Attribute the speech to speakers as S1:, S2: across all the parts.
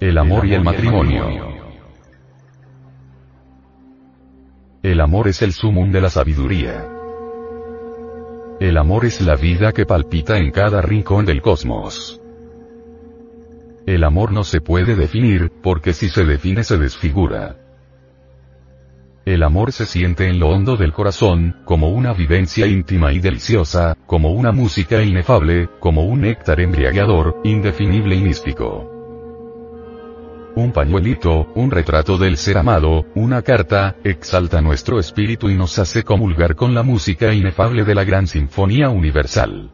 S1: El amor y el matrimonio. El amor es el sumum de la sabiduría. El amor es la vida que palpita en cada rincón del cosmos. El amor no se puede definir, porque si se define se desfigura. El amor se siente en lo hondo del corazón, como una vivencia íntima y deliciosa, como una música inefable, como un néctar embriagador, indefinible y místico. Un pañuelito, un retrato del ser amado, una carta, exalta nuestro espíritu y nos hace comulgar con la música inefable de la gran sinfonía universal.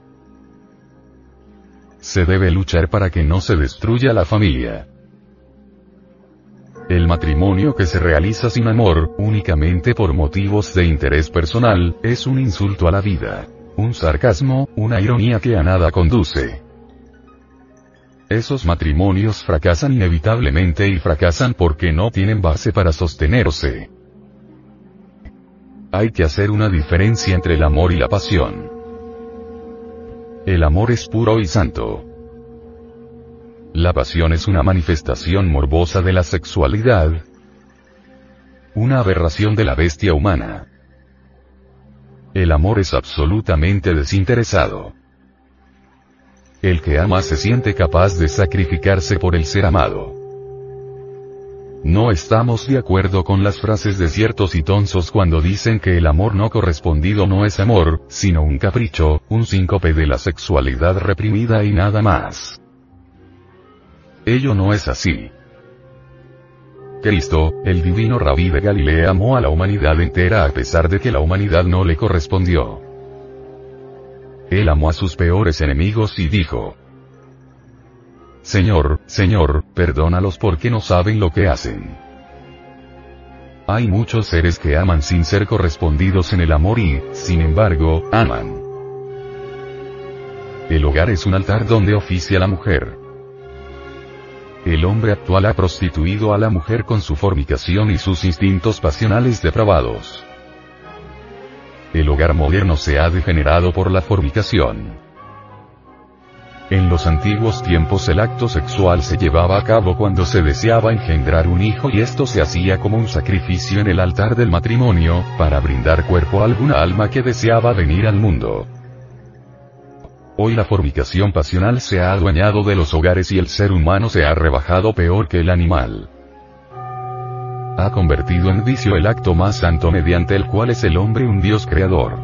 S1: Se debe luchar para que no se destruya la familia. El matrimonio que se realiza sin amor, únicamente por motivos de interés personal, es un insulto a la vida. Un sarcasmo, una ironía que a nada conduce. Esos matrimonios fracasan inevitablemente y fracasan porque no tienen base para sostenerse. Hay que hacer una diferencia entre el amor y la pasión. El amor es puro y santo. La pasión es una manifestación morbosa de la sexualidad. Una aberración de la bestia humana. El amor es absolutamente desinteresado. El que ama se siente capaz de sacrificarse por el ser amado. No estamos de acuerdo con las frases de ciertos tonsos cuando dicen que el amor no correspondido no es amor, sino un capricho, un síncope de la sexualidad reprimida y nada más. Ello no es así. Cristo, el divino rabí de Galilea amó a la humanidad entera a pesar de que la humanidad no le correspondió. Él amó a sus peores enemigos y dijo, Señor, Señor, perdónalos porque no saben lo que hacen. Hay muchos seres que aman sin ser correspondidos en el amor y, sin embargo, aman. El hogar es un altar donde oficia la mujer. El hombre actual ha prostituido a la mujer con su fornicación y sus instintos pasionales depravados. El hogar moderno se ha degenerado por la fornicación. En los antiguos tiempos el acto sexual se llevaba a cabo cuando se deseaba engendrar un hijo y esto se hacía como un sacrificio en el altar del matrimonio, para brindar cuerpo a alguna alma que deseaba venir al mundo. Hoy la fornicación pasional se ha adueñado de los hogares y el ser humano se ha rebajado peor que el animal. Ha convertido en vicio el acto más santo mediante el cual es el hombre un Dios creador.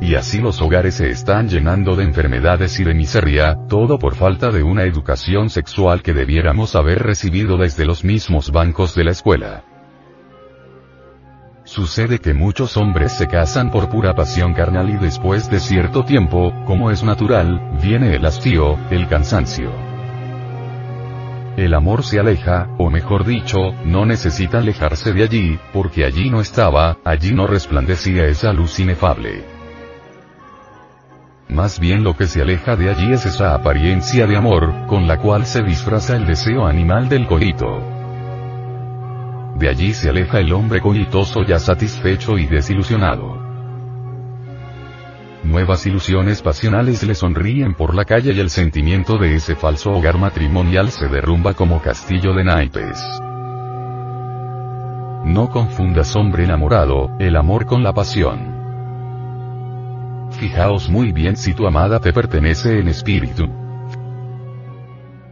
S1: Y así los hogares se están llenando de enfermedades y de miseria, todo por falta de una educación sexual que debiéramos haber recibido desde los mismos bancos de la escuela. Sucede que muchos hombres se casan por pura pasión carnal y después de cierto tiempo, como es natural, viene el hastío, el cansancio. El amor se aleja, o mejor dicho, no necesita alejarse de allí, porque allí no estaba, allí no resplandecía esa luz inefable. Más bien lo que se aleja de allí es esa apariencia de amor, con la cual se disfraza el deseo animal del coito. De allí se aleja el hombre coitoso ya satisfecho y desilusionado. Nuevas ilusiones pasionales le sonríen por la calle y el sentimiento de ese falso hogar matrimonial se derrumba como castillo de naipes. No confundas hombre enamorado, el amor con la pasión. Fijaos muy bien si tu amada te pertenece en espíritu.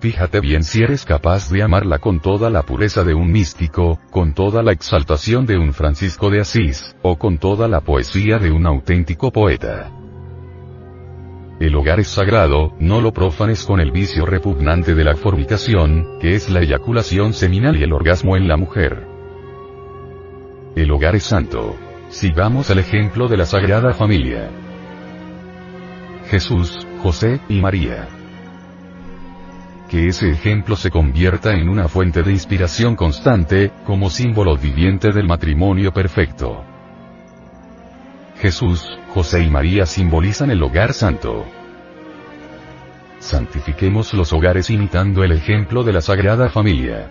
S1: Fíjate bien si eres capaz de amarla con toda la pureza de un místico, con toda la exaltación de un Francisco de Asís, o con toda la poesía de un auténtico poeta. El hogar es sagrado, no lo profanes con el vicio repugnante de la fornicación, que es la eyaculación seminal y el orgasmo en la mujer. El hogar es santo. Sigamos el ejemplo de la Sagrada Familia. Jesús, José, y María que ese ejemplo se convierta en una fuente de inspiración constante, como símbolo viviente del matrimonio perfecto. Jesús, José y María simbolizan el hogar santo. Santifiquemos los hogares imitando el ejemplo de la Sagrada Familia.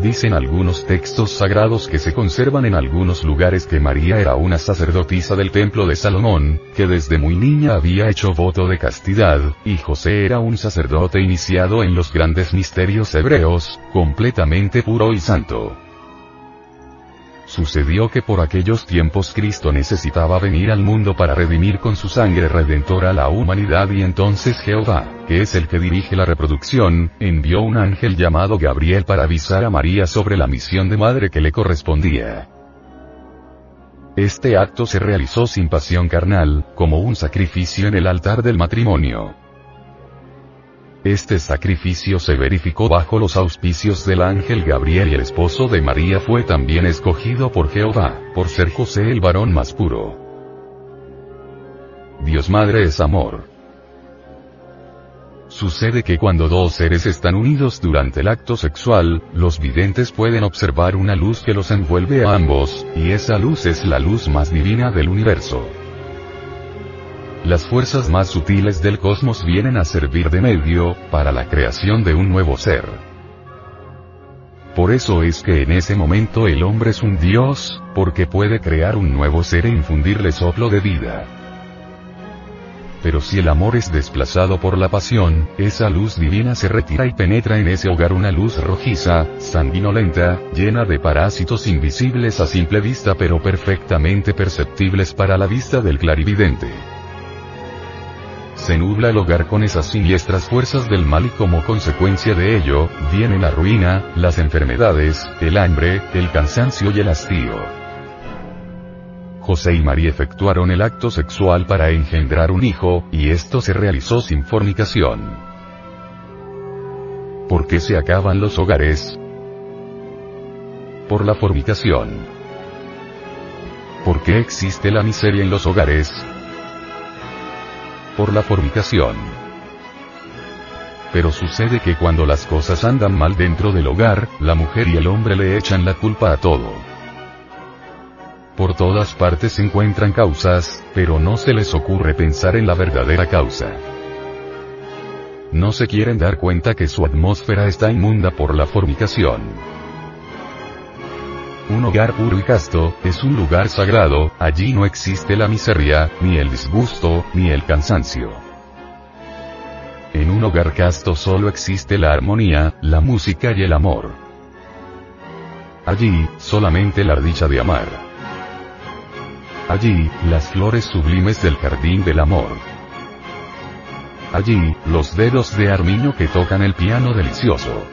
S1: Dicen algunos textos sagrados que se conservan en algunos lugares que María era una sacerdotisa del templo de Salomón, que desde muy niña había hecho voto de castidad, y José era un sacerdote iniciado en los grandes misterios hebreos, completamente puro y santo. Sucedió que por aquellos tiempos Cristo necesitaba venir al mundo para redimir con su sangre redentora a la humanidad y entonces Jehová, que es el que dirige la reproducción, envió un ángel llamado Gabriel para avisar a María sobre la misión de madre que le correspondía. Este acto se realizó sin pasión carnal, como un sacrificio en el altar del matrimonio. Este sacrificio se verificó bajo los auspicios del ángel Gabriel y el esposo de María fue también escogido por Jehová, por ser José el varón más puro. Dios Madre es amor. Sucede que cuando dos seres están unidos durante el acto sexual, los videntes pueden observar una luz que los envuelve a ambos, y esa luz es la luz más divina del universo. Las fuerzas más sutiles del cosmos vienen a servir de medio, para la creación de un nuevo ser. Por eso es que en ese momento el hombre es un dios, porque puede crear un nuevo ser e infundirle soplo de vida. Pero si el amor es desplazado por la pasión, esa luz divina se retira y penetra en ese hogar una luz rojiza, sanguinolenta, llena de parásitos invisibles a simple vista pero perfectamente perceptibles para la vista del clarividente se nubla el hogar con esas siniestras fuerzas del mal y como consecuencia de ello, viene la ruina, las enfermedades, el hambre, el cansancio y el hastío. José y María efectuaron el acto sexual para engendrar un hijo, y esto se realizó sin fornicación. ¿Por qué se acaban los hogares? Por la fornicación. ¿Por qué existe la miseria en los hogares? Por la fornicación. Pero sucede que cuando las cosas andan mal dentro del hogar, la mujer y el hombre le echan la culpa a todo. Por todas partes se encuentran causas, pero no se les ocurre pensar en la verdadera causa. No se quieren dar cuenta que su atmósfera está inmunda por la fornicación. Un hogar puro y casto, es un lugar sagrado, allí no existe la miseria, ni el disgusto, ni el cansancio. En un hogar casto solo existe la armonía, la música y el amor. Allí, solamente la dicha de amar. Allí, las flores sublimes del jardín del amor. Allí, los dedos de armiño que tocan el piano delicioso.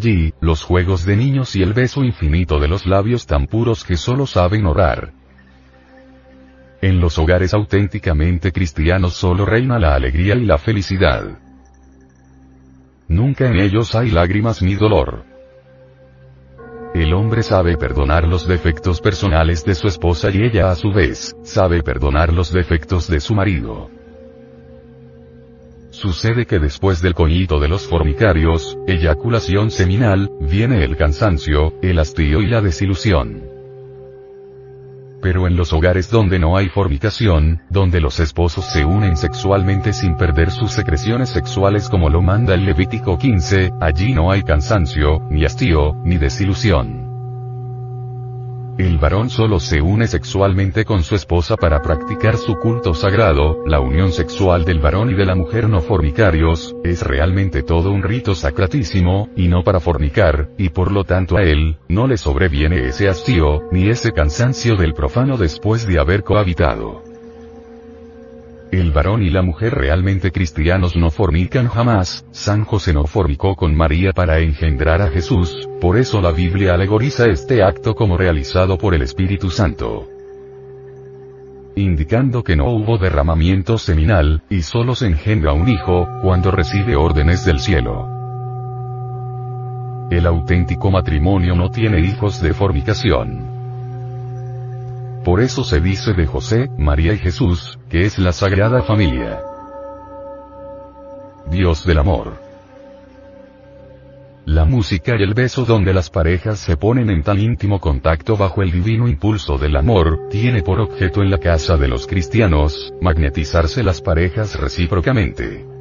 S1: Allí, los juegos de niños y el beso infinito de los labios tan puros que solo saben orar. En los hogares auténticamente cristianos solo reina la alegría y la felicidad. Nunca en ellos hay lágrimas ni dolor. El hombre sabe perdonar los defectos personales de su esposa y ella a su vez, sabe perdonar los defectos de su marido. Sucede que después del coñito de los fornicarios, eyaculación seminal, viene el cansancio, el hastío y la desilusión. Pero en los hogares donde no hay fornicación, donde los esposos se unen sexualmente sin perder sus secreciones sexuales como lo manda el Levítico 15, allí no hay cansancio, ni hastío, ni desilusión. El varón solo se une sexualmente con su esposa para practicar su culto sagrado, la unión sexual del varón y de la mujer no fornicarios, es realmente todo un rito sacratísimo, y no para fornicar, y por lo tanto a él, no le sobreviene ese hastío, ni ese cansancio del profano después de haber cohabitado. El varón y la mujer realmente cristianos no fornican jamás, San José no fornicó con María para engendrar a Jesús, por eso la Biblia alegoriza este acto como realizado por el Espíritu Santo indicando que no hubo derramamiento seminal, y solo se engendra un hijo, cuando recibe órdenes del cielo. El auténtico matrimonio no tiene hijos de fornicación. Por eso se dice de José, María y Jesús, que es la sagrada familia. Dios del amor. La música y el beso donde las parejas se ponen en tan íntimo contacto bajo el divino impulso del amor, tiene por objeto en la casa de los cristianos, magnetizarse las parejas recíprocamente.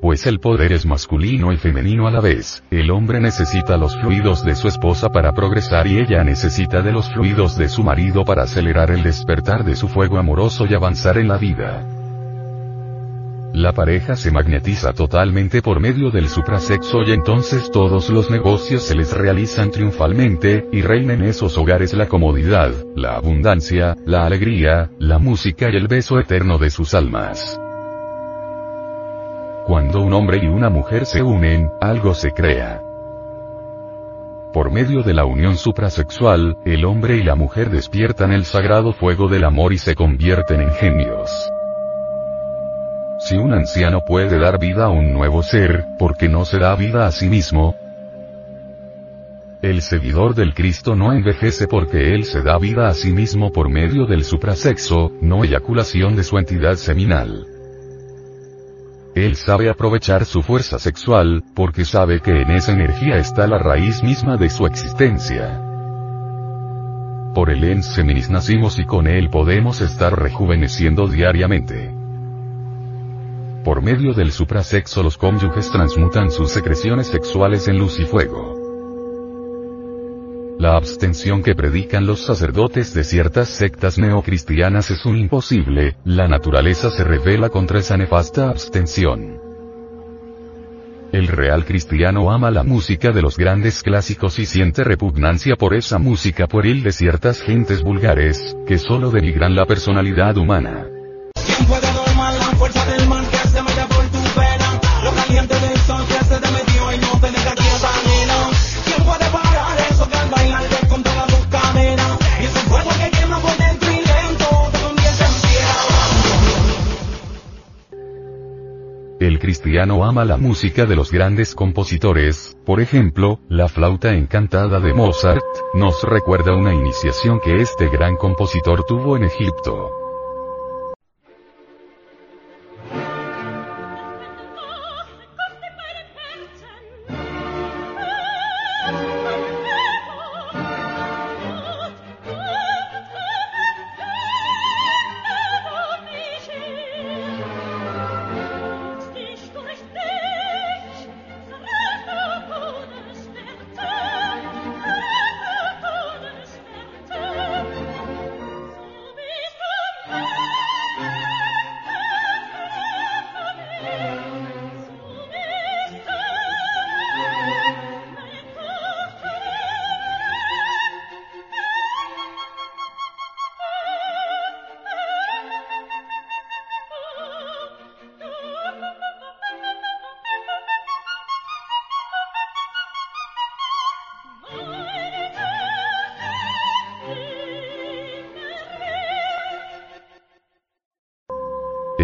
S1: Pues el poder es masculino y femenino a la vez, el hombre necesita los fluidos de su esposa para progresar y ella necesita de los fluidos de su marido para acelerar el despertar de su fuego amoroso y avanzar en la vida. La pareja se magnetiza totalmente por medio del suprasexo y entonces todos los negocios se les realizan triunfalmente, y reina en esos hogares la comodidad, la abundancia, la alegría, la música y el beso eterno de sus almas. Cuando un hombre y una mujer se unen, algo se crea. Por medio de la unión suprasexual, el hombre y la mujer despiertan el sagrado fuego del amor y se convierten en genios. Si un anciano puede dar vida a un nuevo ser, ¿por qué no se da vida a sí mismo? El seguidor del Cristo no envejece porque él se da vida a sí mismo por medio del suprasexo, no eyaculación de su entidad seminal. Él sabe aprovechar su fuerza sexual, porque sabe que en esa energía está la raíz misma de su existencia. Por el enseminis nacimos y con él podemos estar rejuveneciendo diariamente. Por medio del suprasexo los cónyuges transmutan sus secreciones sexuales en luz y fuego. La abstención que predican los sacerdotes de ciertas sectas neocristianas es un imposible, la naturaleza se revela contra esa nefasta abstención. El real cristiano ama la música de los grandes clásicos y siente repugnancia por esa música pueril de ciertas gentes vulgares, que solo denigran la personalidad humana. Cristiano ama la música de los grandes compositores, por ejemplo, la flauta encantada de Mozart, nos recuerda una iniciación que este gran compositor tuvo en Egipto.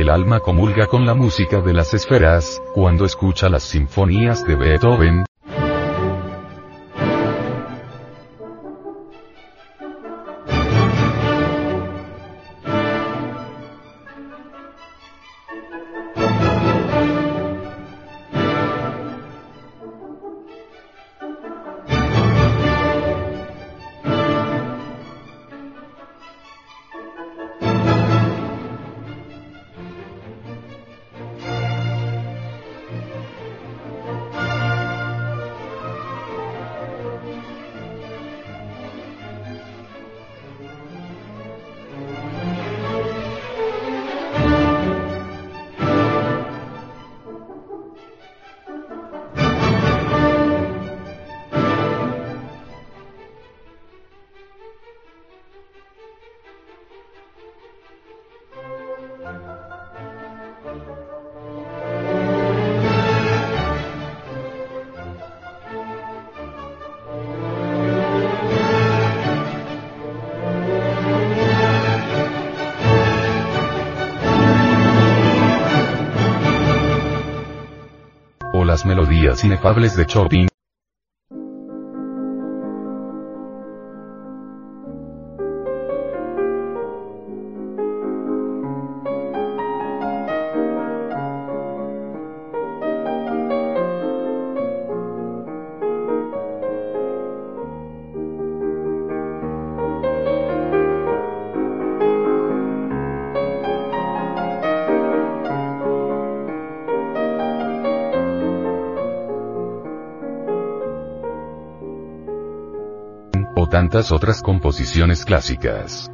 S1: El alma comulga con la música de las esferas, cuando escucha las sinfonías de Beethoven, inefables de Chopin, otras composiciones clásicas.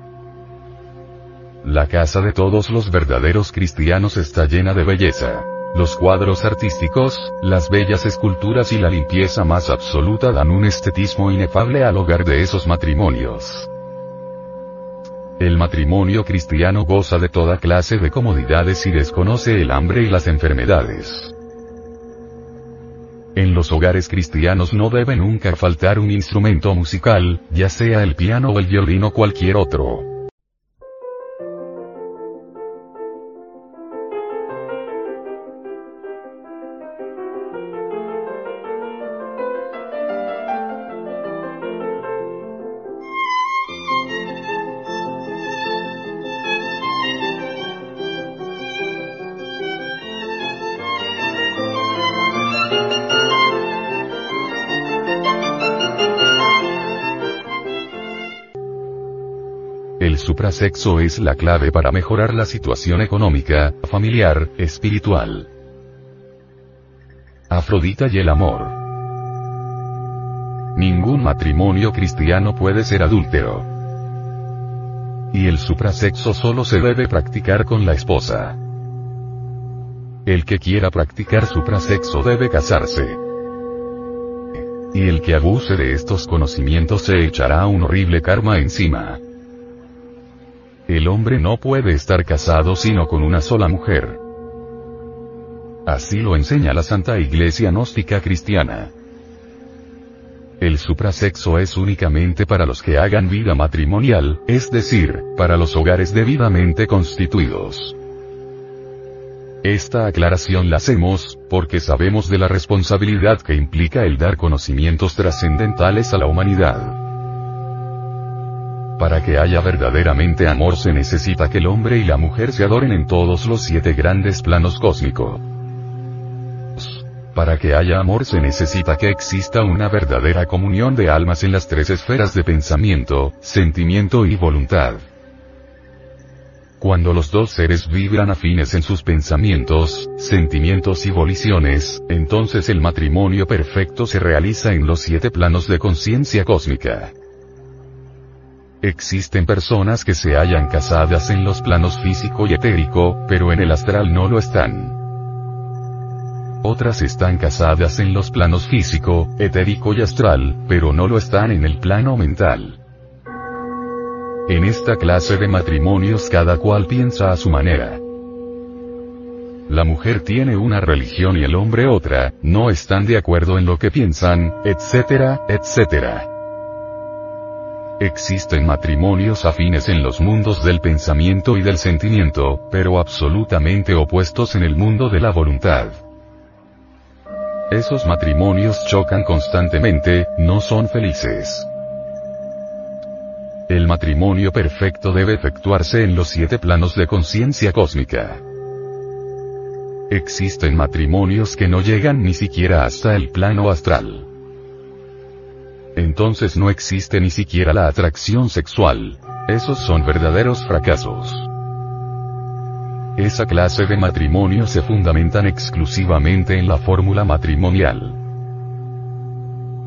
S1: La casa de todos los verdaderos cristianos está llena de belleza. Los cuadros artísticos, las bellas esculturas y la limpieza más absoluta dan un estetismo inefable al hogar de esos matrimonios. El matrimonio cristiano goza de toda clase de comodidades y desconoce el hambre y las enfermedades. En los hogares cristianos no debe nunca faltar un instrumento musical, ya sea el piano o el violín o cualquier otro. El suprasexo es la clave para mejorar la situación económica, familiar, espiritual. Afrodita y el amor. Ningún matrimonio cristiano puede ser adúltero. Y el suprasexo solo se debe practicar con la esposa. El que quiera practicar suprasexo debe casarse. Y el que abuse de estos conocimientos se echará un horrible karma encima. El hombre no puede estar casado sino con una sola mujer. Así lo enseña la Santa Iglesia Gnóstica Cristiana. El suprasexo es únicamente para los que hagan vida matrimonial, es decir, para los hogares debidamente constituidos. Esta aclaración la hacemos, porque sabemos de la responsabilidad que implica el dar conocimientos trascendentales a la humanidad. Para que haya verdaderamente amor se necesita que el hombre y la mujer se adoren en todos los siete grandes planos cósmicos. Para que haya amor se necesita que exista una verdadera comunión de almas en las tres esferas de pensamiento, sentimiento y voluntad. Cuando los dos seres vibran afines en sus pensamientos, sentimientos y voliciones, entonces el matrimonio perfecto se realiza en los siete planos de conciencia cósmica. Existen personas que se hallan casadas en los planos físico y etérico, pero en el astral no lo están. Otras están casadas en los planos físico, etérico y astral, pero no lo están en el plano mental. En esta clase de matrimonios cada cual piensa a su manera. La mujer tiene una religión y el hombre otra, no están de acuerdo en lo que piensan, etcétera, etcétera. Existen matrimonios afines en los mundos del pensamiento y del sentimiento, pero absolutamente opuestos en el mundo de la voluntad. Esos matrimonios chocan constantemente, no son felices. El matrimonio perfecto debe efectuarse en los siete planos de conciencia cósmica. Existen matrimonios que no llegan ni siquiera hasta el plano astral entonces no existe ni siquiera la atracción sexual. Esos son verdaderos fracasos. Esa clase de matrimonios se fundamentan exclusivamente en la fórmula matrimonial.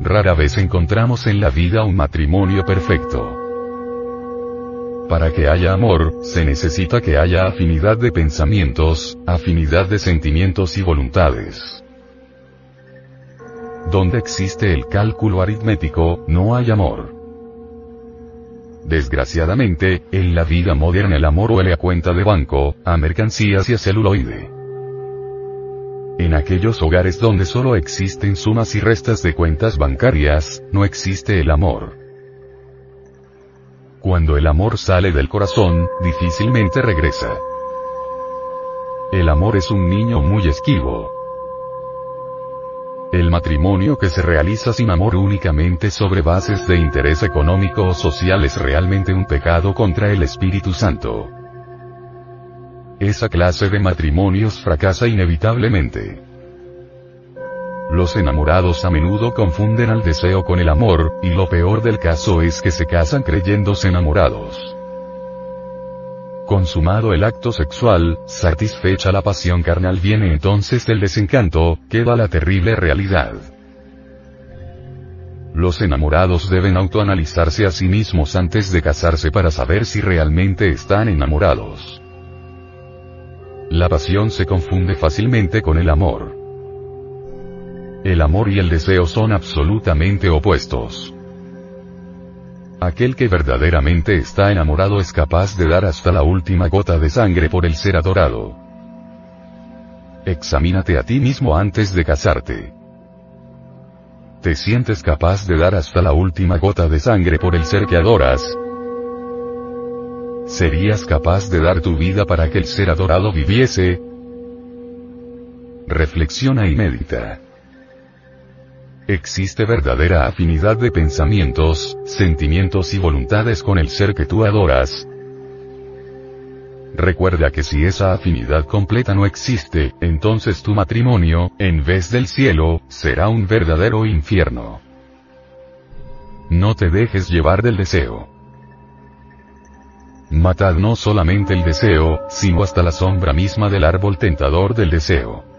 S1: Rara vez encontramos en la vida un matrimonio perfecto. Para que haya amor, se necesita que haya afinidad de pensamientos, afinidad de sentimientos y voluntades. Donde existe el cálculo aritmético, no hay amor. Desgraciadamente, en la vida moderna el amor huele a cuenta de banco, a mercancías y a celuloide. En aquellos hogares donde solo existen sumas y restas de cuentas bancarias, no existe el amor. Cuando el amor sale del corazón, difícilmente regresa. El amor es un niño muy esquivo. El matrimonio que se realiza sin amor únicamente sobre bases de interés económico o social es realmente un pecado contra el Espíritu Santo. Esa clase de matrimonios fracasa inevitablemente. Los enamorados a menudo confunden al deseo con el amor, y lo peor del caso es que se casan creyéndose enamorados. Consumado el acto sexual, satisfecha la pasión carnal viene entonces del desencanto, queda la terrible realidad. Los enamorados deben autoanalizarse a sí mismos antes de casarse para saber si realmente están enamorados. La pasión se confunde fácilmente con el amor. El amor y el deseo son absolutamente opuestos. Aquel que verdaderamente está enamorado es capaz de dar hasta la última gota de sangre por el ser adorado. Examínate a ti mismo antes de casarte. ¿Te sientes capaz de dar hasta la última gota de sangre por el ser que adoras? ¿Serías capaz de dar tu vida para que el ser adorado viviese? Reflexiona y medita. Existe verdadera afinidad de pensamientos, sentimientos y voluntades con el ser que tú adoras. Recuerda que si esa afinidad completa no existe, entonces tu matrimonio, en vez del cielo, será un verdadero infierno. No te dejes llevar del deseo. Matad no solamente el deseo, sino hasta la sombra misma del árbol tentador del deseo.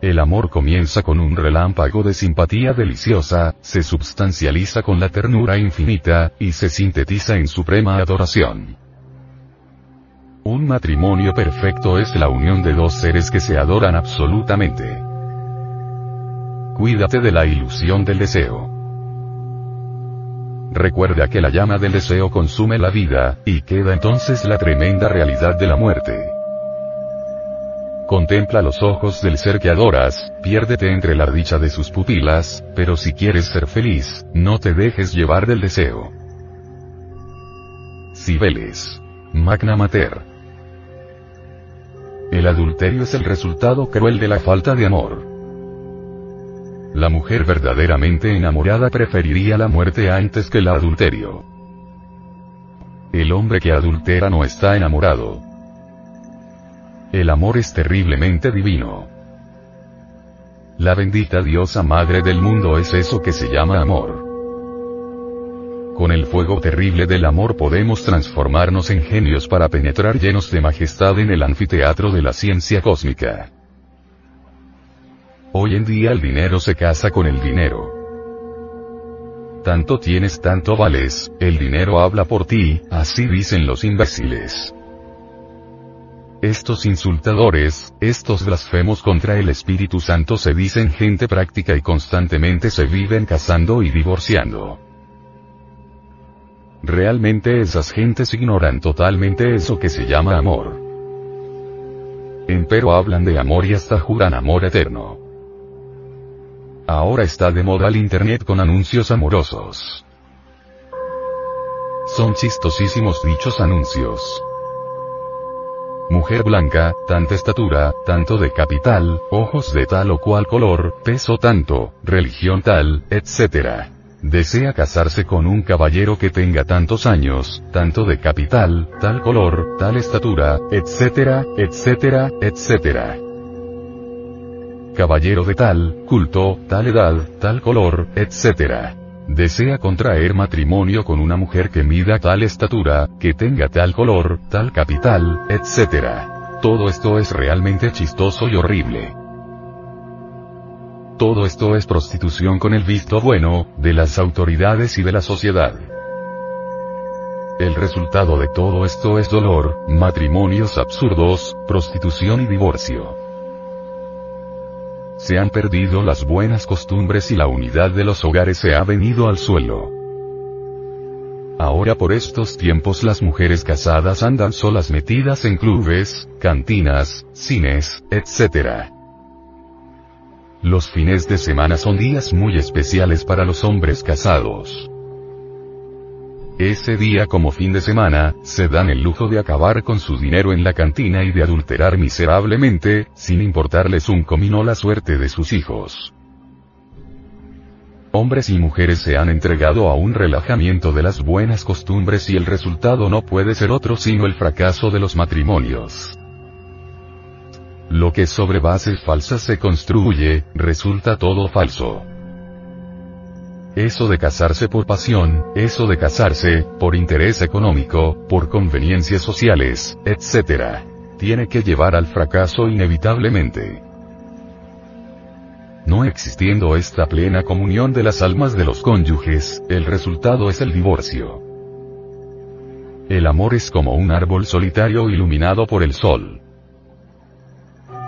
S1: El amor comienza con un relámpago de simpatía deliciosa, se substancializa con la ternura infinita, y se sintetiza en suprema adoración. Un matrimonio perfecto es la unión de dos seres que se adoran absolutamente. Cuídate de la ilusión del deseo. Recuerda que la llama del deseo consume la vida, y queda entonces la tremenda realidad de la muerte. Contempla los ojos del ser que adoras, piérdete entre la dicha de sus pupilas, pero si quieres ser feliz, no te dejes llevar del deseo. Cibeles. Magna Mater. El adulterio es el resultado cruel de la falta de amor. La mujer verdaderamente enamorada preferiría la muerte antes que el adulterio. El hombre que adultera no está enamorado. El amor es terriblemente divino. La bendita diosa madre del mundo es eso que se llama amor. Con el fuego terrible del amor podemos transformarnos en genios para penetrar llenos de majestad en el anfiteatro de la ciencia cósmica. Hoy en día el dinero se casa con el dinero. Tanto tienes, tanto vales, el dinero habla por ti, así dicen los imbéciles. Estos insultadores, estos blasfemos contra el Espíritu Santo se dicen gente práctica y constantemente se viven casando y divorciando. Realmente esas gentes ignoran totalmente eso que se llama amor. Empero hablan de amor y hasta juran amor eterno. Ahora está de moda el Internet con anuncios amorosos. Son chistosísimos dichos anuncios. Mujer blanca, tanta estatura, tanto de capital, ojos de tal o cual color, peso tanto, religión tal, etc. Desea casarse con un caballero que tenga tantos años, tanto de capital, tal color, tal estatura, etc., etc., etc. Caballero de tal, culto, tal edad, tal color, etc desea contraer matrimonio con una mujer que mida tal estatura, que tenga tal color, tal capital, etc. Todo esto es realmente chistoso y horrible. Todo esto es prostitución con el visto bueno, de las autoridades y de la sociedad. El resultado de todo esto es dolor, matrimonios absurdos, prostitución y divorcio. Se han perdido las buenas costumbres y la unidad de los hogares se ha venido al suelo. Ahora por estos tiempos las mujeres casadas andan solas metidas en clubes, cantinas, cines, etc. Los fines de semana son días muy especiales para los hombres casados. Ese día como fin de semana, se dan el lujo de acabar con su dinero en la cantina y de adulterar miserablemente, sin importarles un comino la suerte de sus hijos. Hombres y mujeres se han entregado a un relajamiento de las buenas costumbres y el resultado no puede ser otro sino el fracaso de los matrimonios. Lo que sobre bases falsas se construye, resulta todo falso. Eso de casarse por pasión, eso de casarse, por interés económico, por conveniencias sociales, etc. Tiene que llevar al fracaso inevitablemente. No existiendo esta plena comunión de las almas de los cónyuges, el resultado es el divorcio. El amor es como un árbol solitario iluminado por el sol.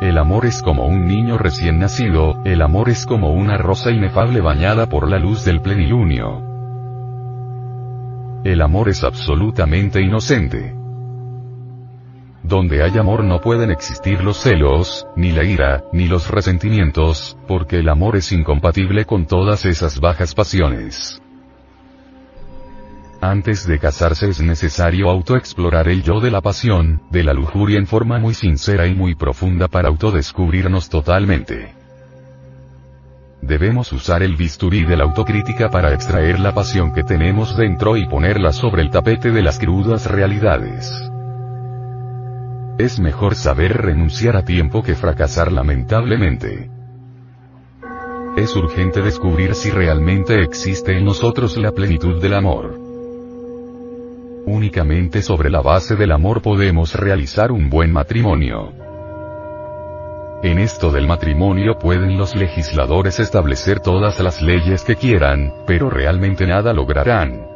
S1: El amor es como un niño recién nacido, el amor es como una rosa inefable bañada por la luz del plenilunio. El amor es absolutamente inocente. Donde hay amor no pueden existir los celos, ni la ira, ni los resentimientos, porque el amor es incompatible con todas esas bajas pasiones. Antes de casarse es necesario autoexplorar el yo de la pasión, de la lujuria en forma muy sincera y muy profunda para autodescubrirnos totalmente. Debemos usar el bisturí de la autocrítica para extraer la pasión que tenemos dentro y ponerla sobre el tapete de las crudas realidades. Es mejor saber renunciar a tiempo que fracasar lamentablemente. Es urgente descubrir si realmente existe en nosotros la plenitud del amor. Únicamente sobre la base del amor podemos realizar un buen matrimonio. En esto del matrimonio pueden los legisladores establecer todas las leyes que quieran, pero realmente nada lograrán.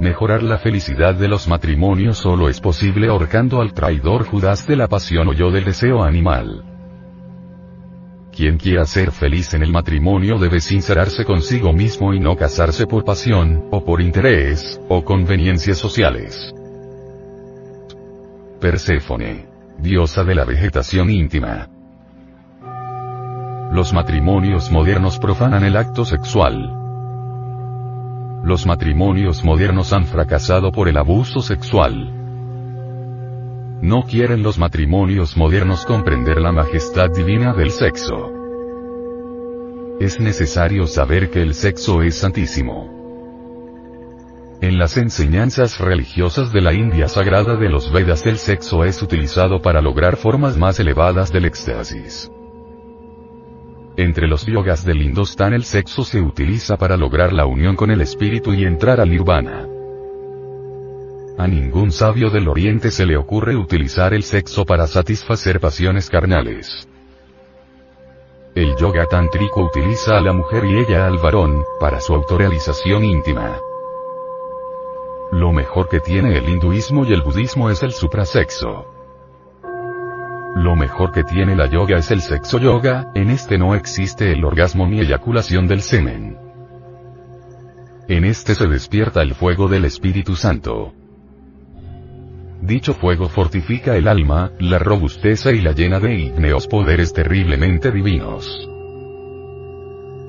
S1: Mejorar la felicidad de los matrimonios solo es posible ahorcando al traidor Judas de la pasión o yo del deseo animal. Quien quiera ser feliz en el matrimonio debe sincerarse consigo mismo y no casarse por pasión, o por interés, o conveniencias sociales. Perséfone. Diosa de la vegetación íntima. Los matrimonios modernos profanan el acto sexual. Los matrimonios modernos han fracasado por el abuso sexual. No quieren los matrimonios modernos comprender la majestad divina del sexo. Es necesario saber que el sexo es santísimo. En las enseñanzas religiosas de la India sagrada de los Vedas el sexo es utilizado para lograr formas más elevadas del éxtasis. Entre los yogas del Indostán el sexo se utiliza para lograr la unión con el espíritu y entrar al nirvana. A ningún sabio del Oriente se le ocurre utilizar el sexo para satisfacer pasiones carnales. El yoga tántrico utiliza a la mujer y ella al varón, para su autorrealización íntima. Lo mejor que tiene el hinduismo y el budismo es el suprasexo. Lo mejor que tiene la yoga es el sexo yoga, en este no existe el orgasmo ni eyaculación del semen. En este se despierta el fuego del Espíritu Santo. Dicho fuego fortifica el alma, la robusteza y la llena de ígneos poderes terriblemente divinos.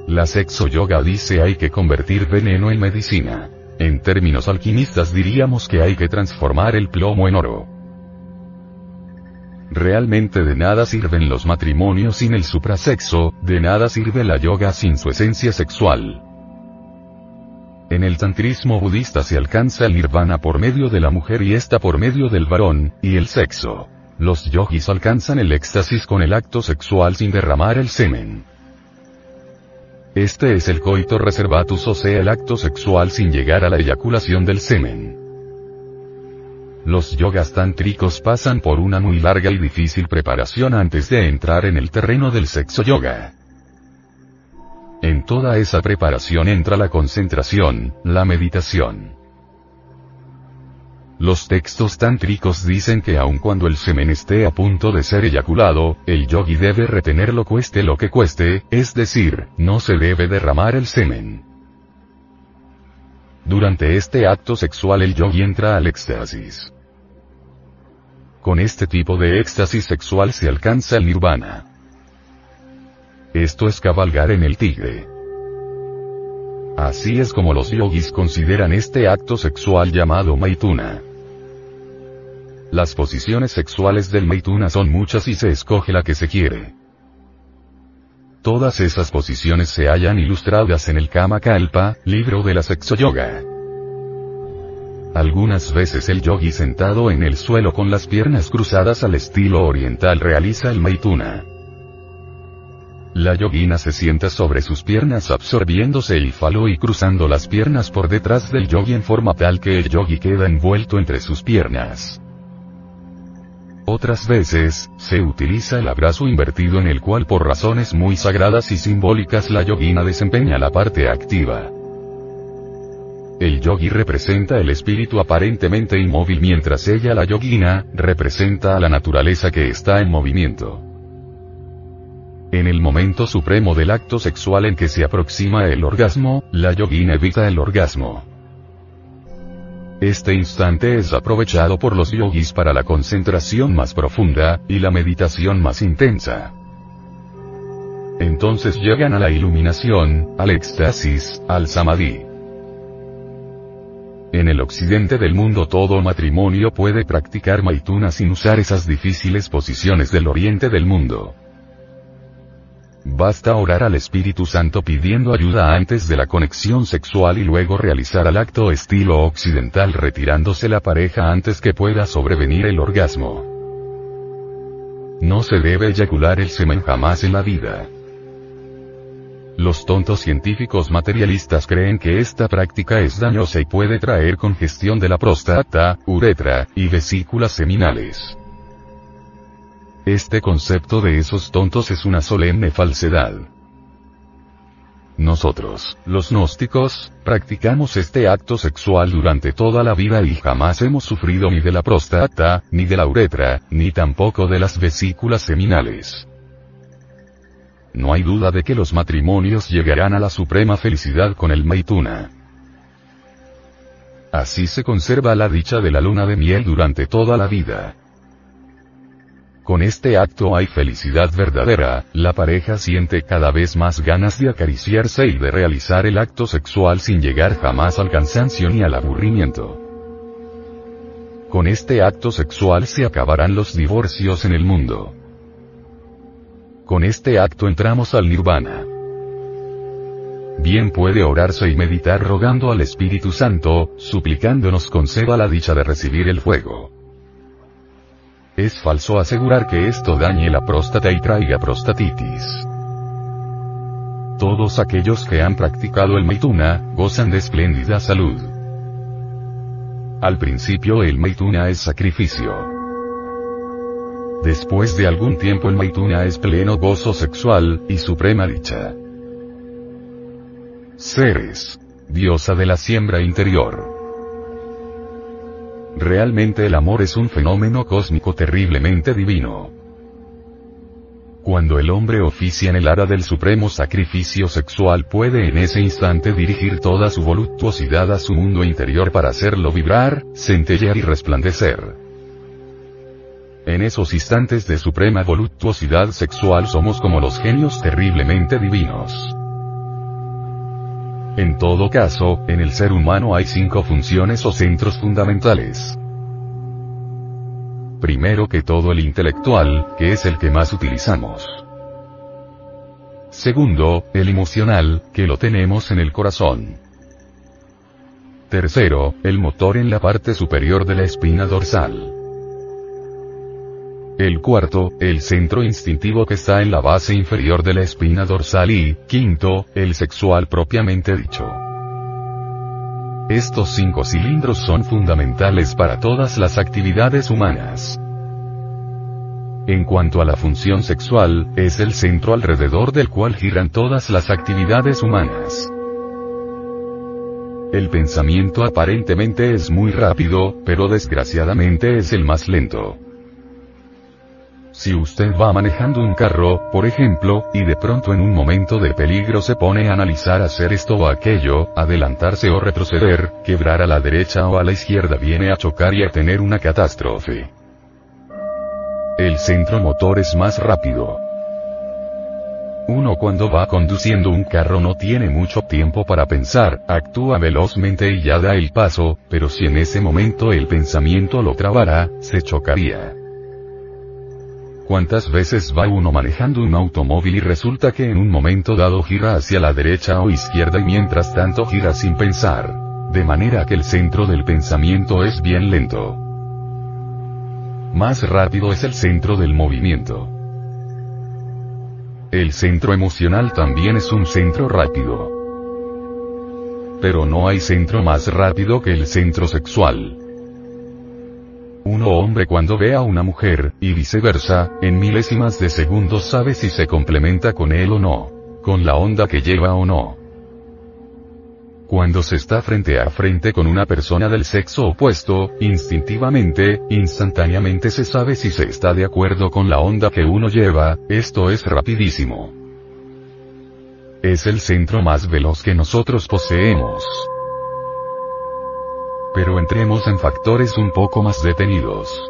S1: La sexo yoga dice hay que convertir veneno en medicina. En términos alquimistas diríamos que hay que transformar el plomo en oro. Realmente de nada sirven los matrimonios sin el suprasexo, de nada sirve la yoga sin su esencia sexual. En el tantrismo budista se alcanza el nirvana por medio de la mujer y esta por medio del varón, y el sexo. Los yogis alcanzan el éxtasis con el acto sexual sin derramar el semen. Este es el coito reservatus o sea el acto sexual sin llegar a la eyaculación del semen. Los yogas tántricos pasan por una muy larga y difícil preparación antes de entrar en el terreno del sexo yoga. En toda esa preparación entra la concentración, la meditación. Los textos tántricos dicen que aun cuando el semen esté a punto de ser eyaculado, el yogi debe retenerlo cueste lo que cueste, es decir, no se debe derramar el semen. Durante este acto sexual el yogi entra al éxtasis. Con este tipo de éxtasis sexual se alcanza el nirvana. Esto es cabalgar en el tigre. Así es como los yogis consideran este acto sexual llamado maituna. Las posiciones sexuales del maituna son muchas y se escoge la que se quiere. Todas esas posiciones se hallan ilustradas en el Kama Kalpa, libro de la sexo yoga. Algunas veces el yogi sentado en el suelo con las piernas cruzadas al estilo oriental realiza el maituna. La yogina se sienta sobre sus piernas absorbiéndose el falo y cruzando las piernas por detrás del yogi en forma tal que el yogi queda envuelto entre sus piernas. Otras veces, se utiliza el abrazo invertido en el cual por razones muy sagradas y simbólicas la yogina desempeña la parte activa. El yogi representa el espíritu aparentemente inmóvil mientras ella la yogina, representa a la naturaleza que está en movimiento. En el momento supremo del acto sexual en que se aproxima el orgasmo, la yogina evita el orgasmo. Este instante es aprovechado por los yogis para la concentración más profunda, y la meditación más intensa. Entonces llegan a la iluminación, al éxtasis, al samadhi. En el occidente del mundo todo matrimonio puede practicar maituna sin usar esas difíciles posiciones del oriente del mundo. Basta orar al Espíritu Santo pidiendo ayuda antes de la conexión sexual y luego realizar el acto estilo occidental retirándose la pareja antes que pueda sobrevenir el orgasmo. No se debe eyacular el semen jamás en la vida. Los tontos científicos materialistas creen que esta práctica es dañosa y puede traer congestión de la próstata, uretra, y vesículas seminales. Este concepto de esos tontos es una solemne falsedad. Nosotros, los gnósticos, practicamos este acto sexual durante toda la vida y jamás hemos sufrido ni de la próstata, ni de la uretra, ni tampoco de las vesículas seminales. No hay duda de que los matrimonios llegarán a la suprema felicidad con el Maituna. Así se conserva la dicha de la luna de miel durante toda la vida. Con este acto hay felicidad verdadera, la pareja siente cada vez más ganas de acariciarse y de realizar el acto sexual sin llegar jamás al cansancio ni al aburrimiento. Con este acto sexual se acabarán los divorcios en el mundo. Con este acto entramos al nirvana. Bien puede orarse y meditar rogando al Espíritu Santo, suplicándonos conceda la dicha de recibir el fuego. Es falso asegurar que esto dañe la próstata y traiga prostatitis. Todos aquellos que han practicado el Maituna, gozan de espléndida salud. Al principio el Maituna es sacrificio. Después de algún tiempo el Maituna es pleno gozo sexual, y suprema dicha. Ceres. Diosa de la siembra interior. Realmente el amor es un fenómeno cósmico terriblemente divino. Cuando el hombre oficia en el ara del supremo sacrificio sexual puede en ese instante dirigir toda su voluptuosidad a su mundo interior para hacerlo vibrar, centellear y resplandecer. En esos instantes de suprema voluptuosidad sexual somos como los genios terriblemente divinos. En todo caso, en el ser humano hay cinco funciones o centros fundamentales. Primero que todo el intelectual, que es el que más utilizamos. Segundo, el emocional, que lo tenemos en el corazón. Tercero, el motor en la parte superior de la espina dorsal. El cuarto, el centro instintivo que está en la base inferior de la espina dorsal y, quinto, el sexual propiamente dicho. Estos cinco cilindros son fundamentales para todas las actividades humanas. En cuanto a la función sexual, es el centro alrededor del cual giran todas las actividades humanas. El pensamiento aparentemente es muy rápido, pero desgraciadamente es el más lento. Si usted va manejando un carro, por ejemplo, y de pronto en un momento de peligro se pone a analizar hacer esto o aquello, adelantarse o retroceder, quebrar a la derecha o a la izquierda viene a chocar y a tener una catástrofe. El centro motor es más rápido. Uno cuando va conduciendo un carro no tiene mucho tiempo para pensar, actúa velozmente y ya da el paso, pero si en ese momento el pensamiento lo trabara, se chocaría. ¿Cuántas veces va uno manejando un automóvil y resulta que en un momento dado gira hacia la derecha o izquierda y mientras tanto gira sin pensar? De manera que el centro del pensamiento es bien lento. Más rápido es el centro del movimiento. El centro emocional también es un centro rápido. Pero no hay centro más rápido que el centro sexual. Uno hombre cuando ve a una mujer, y viceversa, en milésimas de segundos sabe si se complementa con él o no. Con la onda que lleva o no. Cuando se está frente a frente con una persona del sexo opuesto, instintivamente, instantáneamente se sabe si se está de acuerdo con la onda que uno lleva, esto es rapidísimo. Es el centro más veloz que nosotros poseemos. Pero entremos en factores un poco más detenidos.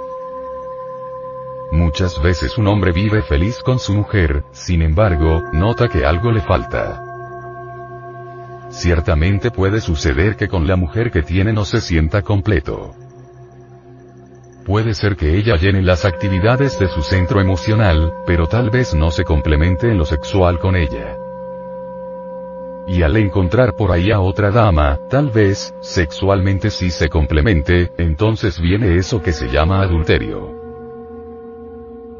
S1: Muchas veces un hombre vive feliz con su mujer, sin embargo, nota que algo le falta. Ciertamente puede suceder que con la mujer que tiene no se sienta completo. Puede ser que ella llene las actividades de su centro emocional, pero tal vez no se complemente en lo sexual con ella. Y al encontrar por ahí a otra dama, tal vez, sexualmente sí se complemente, entonces viene eso que se llama adulterio.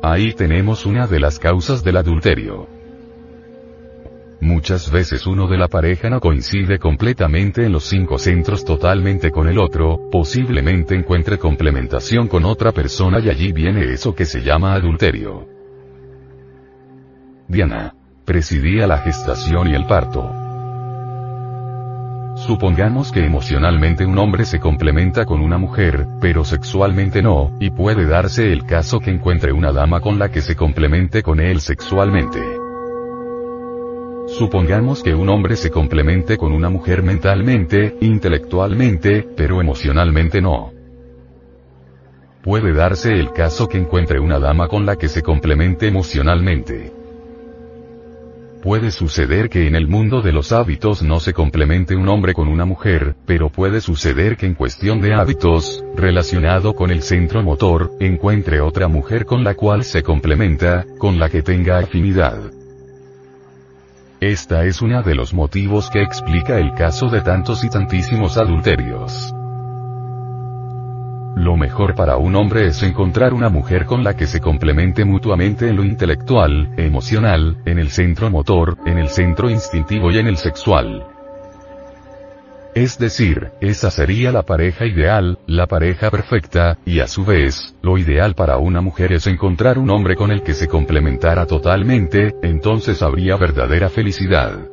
S1: Ahí tenemos una de las causas del adulterio. Muchas veces uno de la pareja no coincide completamente en los cinco centros totalmente con el otro, posiblemente encuentre complementación con otra persona y allí viene eso que se llama adulterio. Diana. Presidía la gestación y el parto. Supongamos que emocionalmente un hombre se complementa con una mujer, pero sexualmente no, y puede darse el caso que encuentre una dama con la que se complemente con él sexualmente. Supongamos que un hombre se complemente con una mujer mentalmente, intelectualmente, pero emocionalmente no. Puede darse el caso que encuentre una dama con la que se complemente emocionalmente. Puede suceder que en el mundo de los hábitos no se complemente un hombre con una mujer, pero puede suceder que en cuestión de hábitos, relacionado con el centro motor, encuentre otra mujer con la cual se complementa, con la que tenga afinidad. Esta es una de los motivos que explica el caso de tantos y tantísimos adulterios. Lo mejor para un hombre es encontrar una mujer con la que se complemente mutuamente en lo intelectual, emocional, en el centro motor, en el centro instintivo y en el sexual. Es decir, esa sería la pareja ideal, la pareja perfecta, y a su vez, lo ideal para una mujer es encontrar un hombre con el que se complementara totalmente, entonces habría verdadera felicidad.